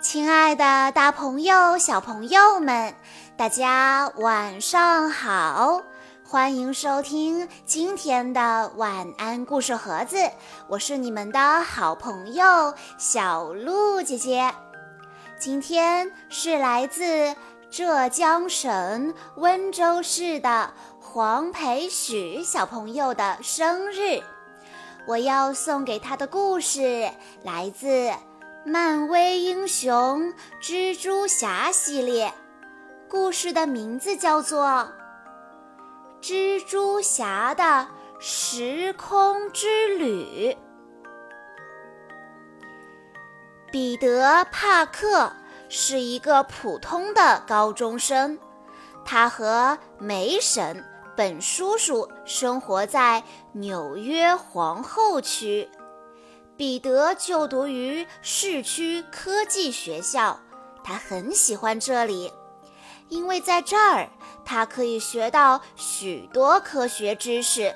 亲爱的，大朋友、小朋友们，大家晚上好！欢迎收听今天的晚安故事盒子，我是你们的好朋友小鹿姐姐。今天是来自浙江省温州市的黄培许小朋友的生日，我要送给他的故事来自。漫威英雄蜘蛛侠系列故事的名字叫做《蜘蛛侠的时空之旅》。彼得·帕克是一个普通的高中生，他和梅婶、本叔叔生活在纽约皇后区。彼得就读于市区科技学校，他很喜欢这里，因为在这儿他可以学到许多科学知识。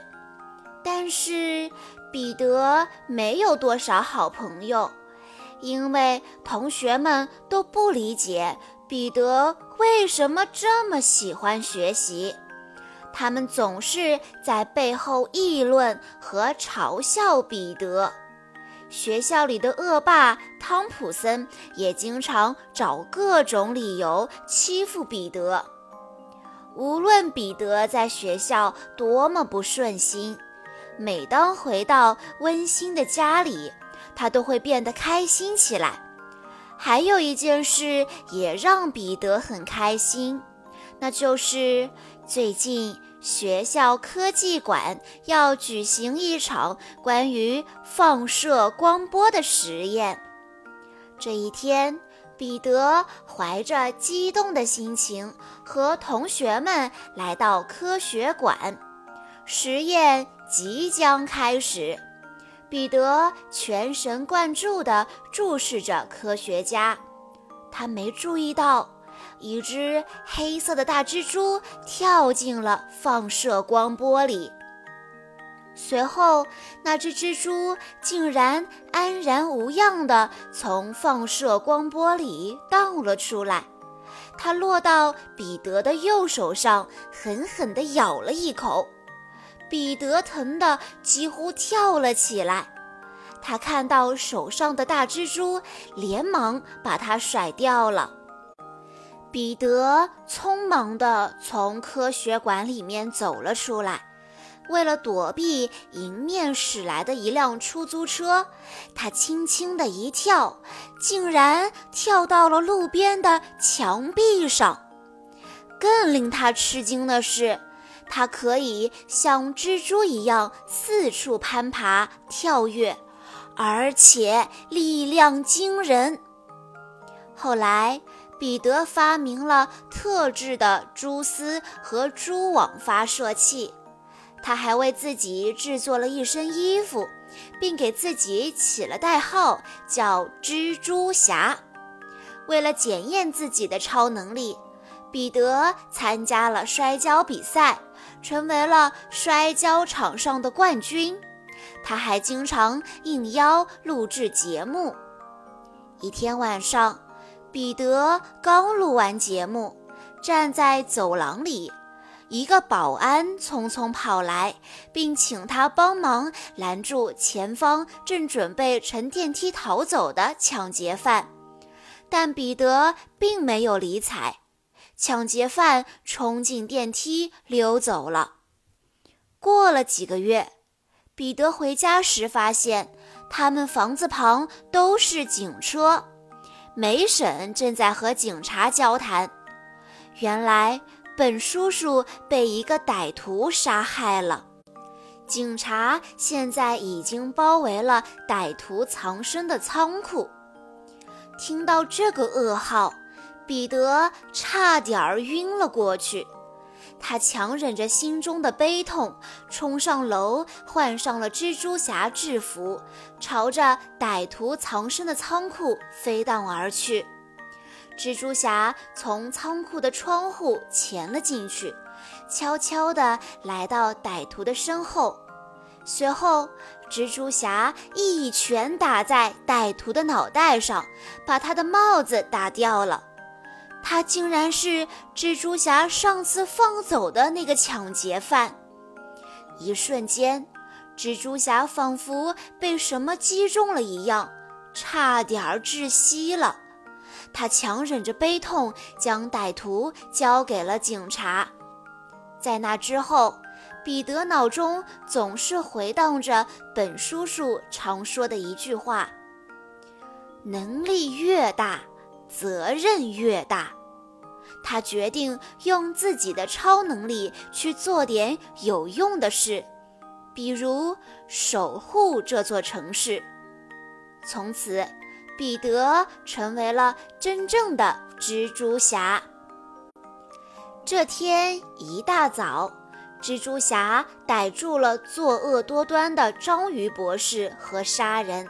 但是彼得没有多少好朋友，因为同学们都不理解彼得为什么这么喜欢学习，他们总是在背后议论和嘲笑彼得。学校里的恶霸汤普森也经常找各种理由欺负彼得。无论彼得在学校多么不顺心，每当回到温馨的家里，他都会变得开心起来。还有一件事也让彼得很开心，那就是最近。学校科技馆要举行一场关于放射光波的实验。这一天，彼得怀着激动的心情和同学们来到科学馆。实验即将开始，彼得全神贯注地注视着科学家。他没注意到。一只黑色的大蜘蛛跳进了放射光波里，随后那只蜘蛛竟然安然无恙地从放射光波里荡了出来。它落到彼得的右手上，狠狠地咬了一口，彼得疼得几乎跳了起来。他看到手上的大蜘蛛，连忙把它甩掉了。彼得匆忙地从科学馆里面走了出来，为了躲避迎面驶来的一辆出租车，他轻轻的一跳，竟然跳到了路边的墙壁上。更令他吃惊的是，他可以像蜘蛛一样四处攀爬、跳跃，而且力量惊人。后来。彼得发明了特制的蛛丝和蛛网发射器，他还为自己制作了一身衣服，并给自己起了代号叫蜘蛛侠。为了检验自己的超能力，彼得参加了摔跤比赛，成为了摔跤场上的冠军。他还经常应邀录制节目。一天晚上。彼得刚录完节目，站在走廊里，一个保安匆匆跑来，并请他帮忙拦住前方正准备乘电梯逃走的抢劫犯。但彼得并没有理睬，抢劫犯冲进电梯溜走了。过了几个月，彼得回家时发现，他们房子旁都是警车。梅婶正在和警察交谈。原来，本叔叔被一个歹徒杀害了。警察现在已经包围了歹徒藏身的仓库。听到这个噩耗，彼得差点儿晕了过去。他强忍着心中的悲痛，冲上楼，换上了蜘蛛侠制服，朝着歹徒藏身的仓库飞荡而去。蜘蛛侠从仓库的窗户潜了进去，悄悄地来到歹徒的身后。随后，蜘蛛侠一拳打在歹徒的脑袋上，把他的帽子打掉了。他竟然是蜘蛛侠上次放走的那个抢劫犯。一瞬间，蜘蛛侠仿佛被什么击中了一样，差点窒息了。他强忍着悲痛，将歹徒交给了警察。在那之后，彼得脑中总是回荡着本叔叔常说的一句话：“能力越大。”责任越大，他决定用自己的超能力去做点有用的事，比如守护这座城市。从此，彼得成为了真正的蜘蛛侠。这天一大早，蜘蛛侠逮住了作恶多端的章鱼博士和杀人。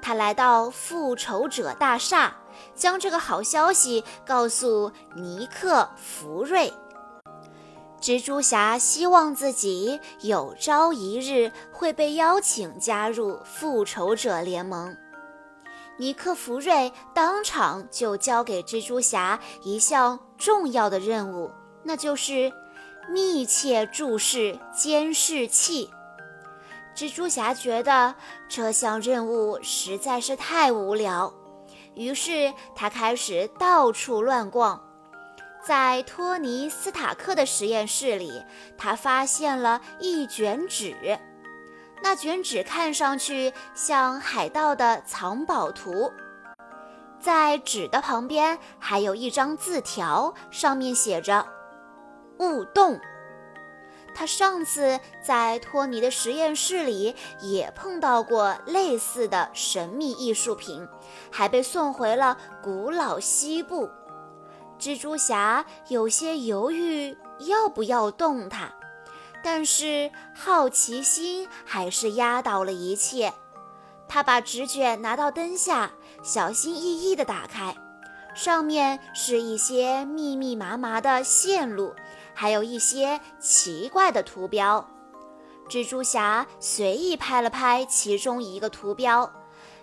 他来到复仇者大厦。将这个好消息告诉尼克·福瑞。蜘蛛侠希望自己有朝一日会被邀请加入复仇者联盟。尼克·福瑞当场就交给蜘蛛侠一项重要的任务，那就是密切注视监视器。蜘蛛侠觉得这项任务实在是太无聊。于是他开始到处乱逛，在托尼·斯塔克的实验室里，他发现了一卷纸。那卷纸看上去像海盗的藏宝图，在纸的旁边还有一张字条，上面写着“勿动”。他上次在托尼的实验室里也碰到过类似的神秘艺术品，还被送回了古老西部。蜘蛛侠有些犹豫要不要动它，但是好奇心还是压倒了一切。他把纸卷拿到灯下，小心翼翼地打开，上面是一些密密麻麻的线路。还有一些奇怪的图标，蜘蛛侠随意拍了拍其中一个图标，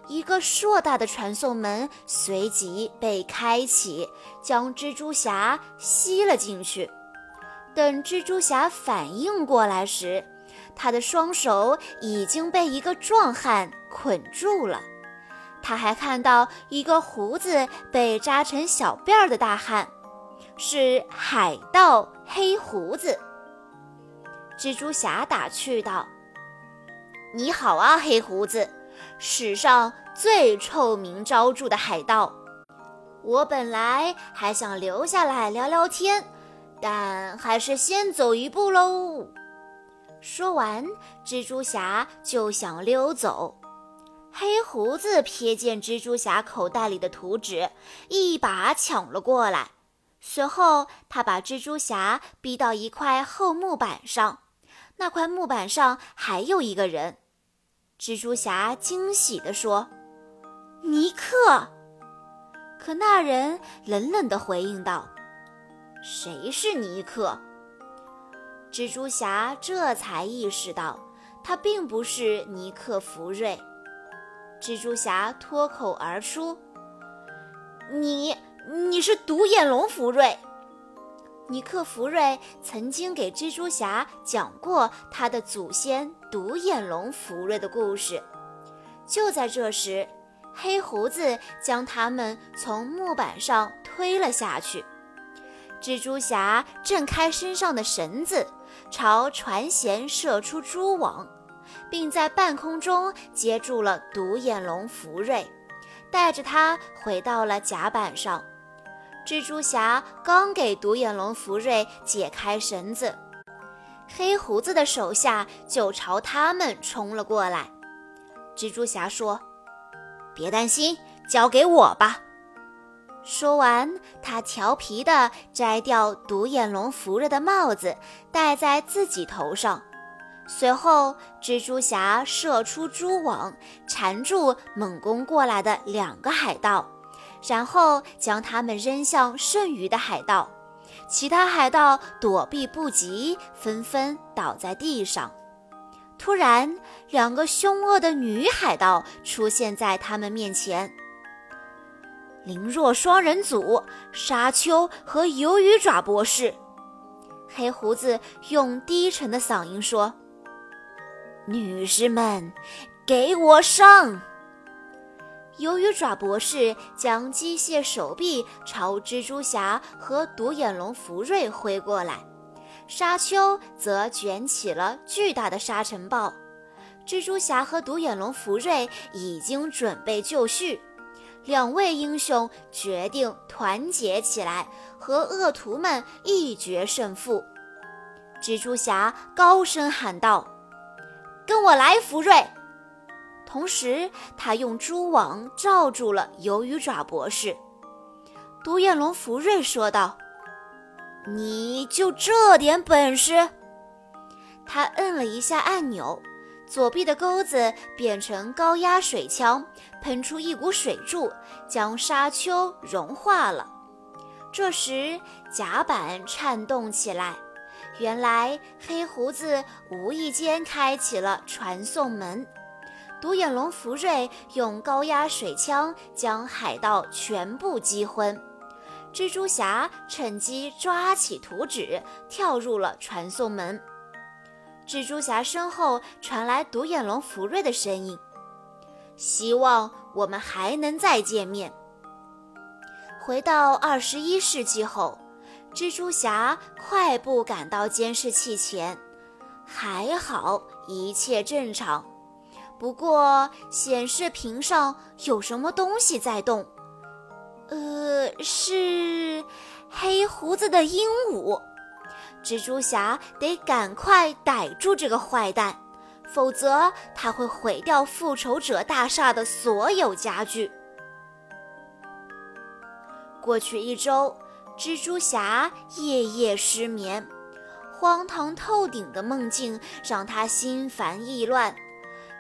一个硕大的传送门随即被开启，将蜘蛛侠吸了进去。等蜘蛛侠反应过来时，他的双手已经被一个壮汉捆住了。他还看到一个胡子被扎成小辫儿的大汉。是海盗黑胡子。蜘蛛侠打趣道：“你好啊，黑胡子，史上最臭名昭著的海盗。我本来还想留下来聊聊天，但还是先走一步喽。”说完，蜘蛛侠就想溜走。黑胡子瞥见蜘蛛侠口袋里的图纸，一把抢了过来。随后，他把蜘蛛侠逼到一块厚木板上，那块木板上还有一个人。蜘蛛侠惊喜地说：“尼克！”可那人冷冷地回应道：“谁是尼克？”蜘蛛侠这才意识到，他并不是尼克·福瑞。蜘蛛侠脱口而出：“你。”你是独眼龙福瑞。尼克·福瑞曾经给蜘蛛侠讲过他的祖先独眼龙福瑞的故事。就在这时，黑胡子将他们从木板上推了下去。蜘蛛侠挣开身上的绳子，朝船舷射出蛛网，并在半空中接住了独眼龙福瑞，带着他回到了甲板上。蜘蛛侠刚给独眼龙福瑞解开绳子，黑胡子的手下就朝他们冲了过来。蜘蛛侠说：“别担心，交给我吧。”说完，他调皮地摘掉独眼龙福瑞的帽子，戴在自己头上。随后，蜘蛛侠射出蛛网，缠住猛攻过来的两个海盗。然后将他们扔向剩余的海盗，其他海盗躲避不及，纷纷倒在地上。突然，两个凶恶的女海盗出现在他们面前。灵若双人组，沙丘和鱿鱼爪博士。黑胡子用低沉的嗓音说：“女士们，给我上！”鱿鱼爪博士将机械手臂朝蜘蛛侠和独眼龙福瑞挥过来，沙丘则卷起了巨大的沙尘暴。蜘蛛侠和独眼龙福瑞已经准备就绪，两位英雄决定团结起来，和恶徒们一决胜负。蜘蛛侠高声喊道：“跟我来，福瑞！”同时，他用蛛网罩住了鱿鱼爪博士。独眼龙福瑞说道：“你就这点本事？”他摁了一下按钮，左臂的钩子变成高压水枪，喷出一股水柱，将沙丘融化了。这时，甲板颤动起来，原来黑胡子无意间开启了传送门。独眼龙福瑞用高压水枪将海盗全部击昏，蜘蛛侠趁机抓起图纸，跳入了传送门。蜘蛛侠身后传来独眼龙福瑞的声音：“希望我们还能再见面。”回到二十一世纪后，蜘蛛侠快步赶到监视器前，还好一切正常。不过，显示屏上有什么东西在动？呃，是黑胡子的鹦鹉。蜘蛛侠得赶快逮住这个坏蛋，否则他会毁掉复仇者大厦的所有家具。过去一周，蜘蛛侠夜夜失眠，荒唐透顶的梦境让他心烦意乱。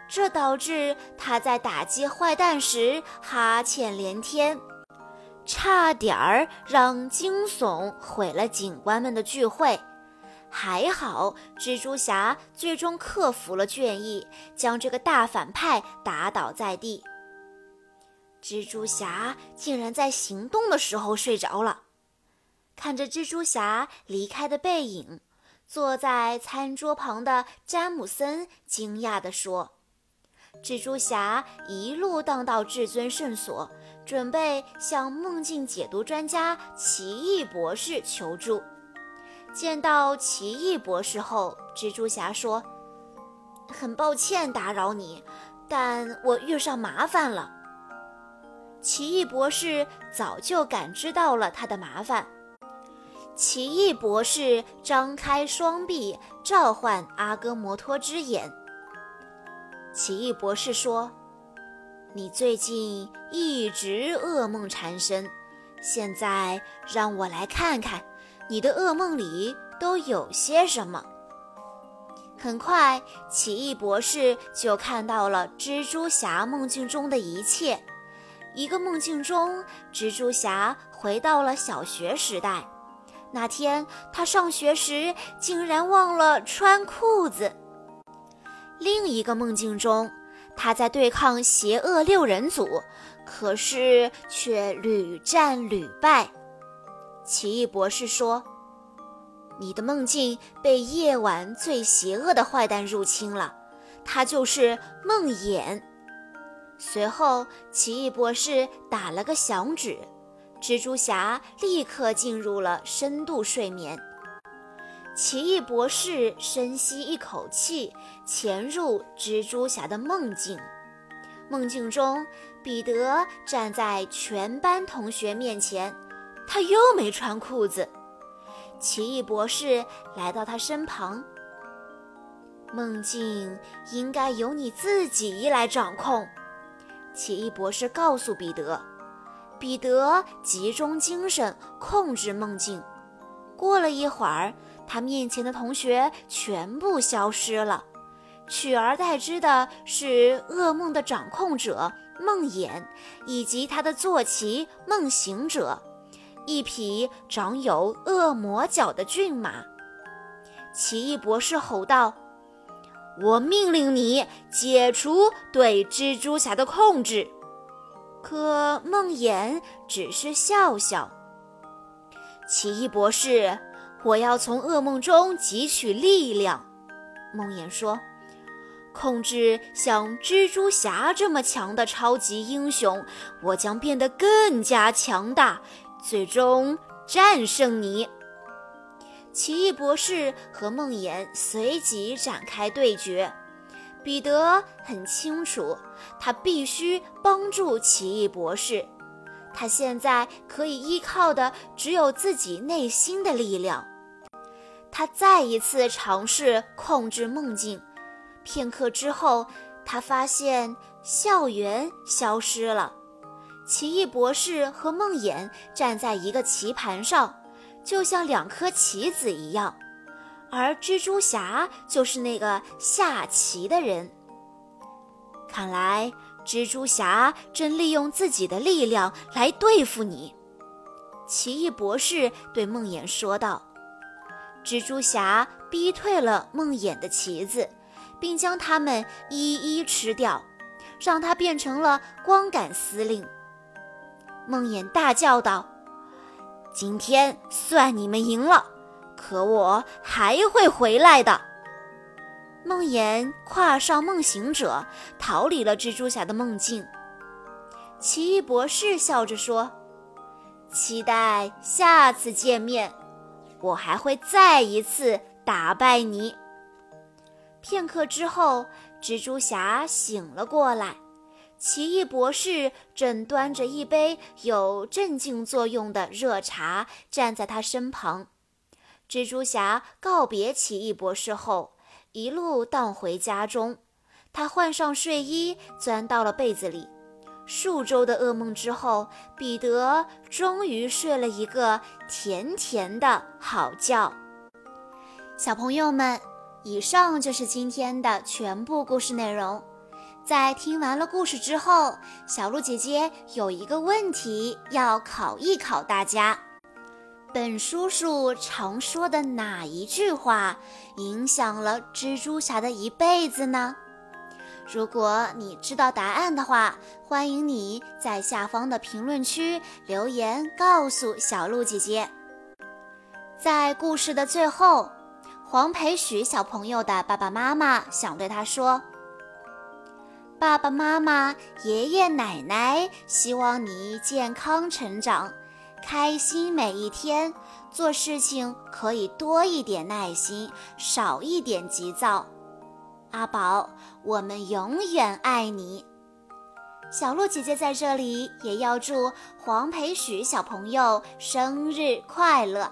这导致他在打击坏蛋时哈欠连天，差点儿让惊悚毁了警官们的聚会。还好，蜘蛛侠最终克服了倦意，将这个大反派打倒在地。蜘蛛侠竟然在行动的时候睡着了。看着蜘蛛侠离开的背影，坐在餐桌旁的詹姆森惊讶地说。蜘蛛侠一路荡到至尊圣所，准备向梦境解读专家奇异博士求助。见到奇异博士后，蜘蛛侠说：“很抱歉打扰你，但我遇上麻烦了。”奇异博士早就感知到了他的麻烦。奇异博士张开双臂，召唤阿哥摩托之眼。奇异博士说：“你最近一直噩梦缠身，现在让我来看看你的噩梦里都有些什么。”很快，奇异博士就看到了蜘蛛侠梦境中的一切。一个梦境中，蜘蛛侠回到了小学时代。那天他上学时竟然忘了穿裤子。另一个梦境中，他在对抗邪恶六人组，可是却屡战屡败。奇异博士说：“你的梦境被夜晚最邪恶的坏蛋入侵了，他就是梦魇。”随后，奇异博士打了个响指，蜘蛛侠立刻进入了深度睡眠。奇异博士深吸一口气，潜入蜘蛛侠的梦境。梦境中，彼得站在全班同学面前，他又没穿裤子。奇异博士来到他身旁。梦境应该由你自己来掌控，奇异博士告诉彼得。彼得集中精神控制梦境。过了一会儿。他面前的同学全部消失了，取而代之的是噩梦的掌控者梦魇，以及他的坐骑梦行者，一匹长有恶魔角的骏马。奇异博士吼道：“我命令你解除对蜘蛛侠的控制。”可梦魇只是笑笑。奇异博士，我要从噩梦中汲取力量。梦魇说：“控制像蜘蛛侠这么强的超级英雄，我将变得更加强大，最终战胜你。”奇异博士和梦魇随即展开对决。彼得很清楚，他必须帮助奇异博士。他现在可以依靠的只有自己内心的力量。他再一次尝试控制梦境，片刻之后，他发现校园消失了。奇异博士和梦魇站在一个棋盘上，就像两颗棋子一样。而蜘蛛侠就是那个下棋的人。看来蜘蛛侠正利用自己的力量来对付你，奇异博士对梦魇说道。蜘蛛侠逼退了梦魇的棋子，并将它们一一吃掉，让他变成了光杆司令。梦魇大叫道：“今天算你们赢了。”可我还会回来的。梦魇跨上梦行者，逃离了蜘蛛侠的梦境。奇异博士笑着说：“期待下次见面，我还会再一次打败你。”片刻之后，蜘蛛侠醒了过来，奇异博士正端着一杯有镇静作用的热茶站在他身旁。蜘蛛侠告别奇异博士后，一路荡回家中。他换上睡衣，钻到了被子里。数周的噩梦之后，彼得终于睡了一个甜甜的好觉。小朋友们，以上就是今天的全部故事内容。在听完了故事之后，小鹿姐姐有一个问题要考一考大家。本叔叔常说的哪一句话影响了蜘蛛侠的一辈子呢？如果你知道答案的话，欢迎你在下方的评论区留言告诉小鹿姐姐。在故事的最后，黄培许小朋友的爸爸妈妈想对他说：“爸爸妈妈、爷爷奶奶，希望你健康成长。”开心每一天，做事情可以多一点耐心，少一点急躁。阿宝，我们永远爱你。小鹿姐姐在这里也要祝黄培许小朋友生日快乐。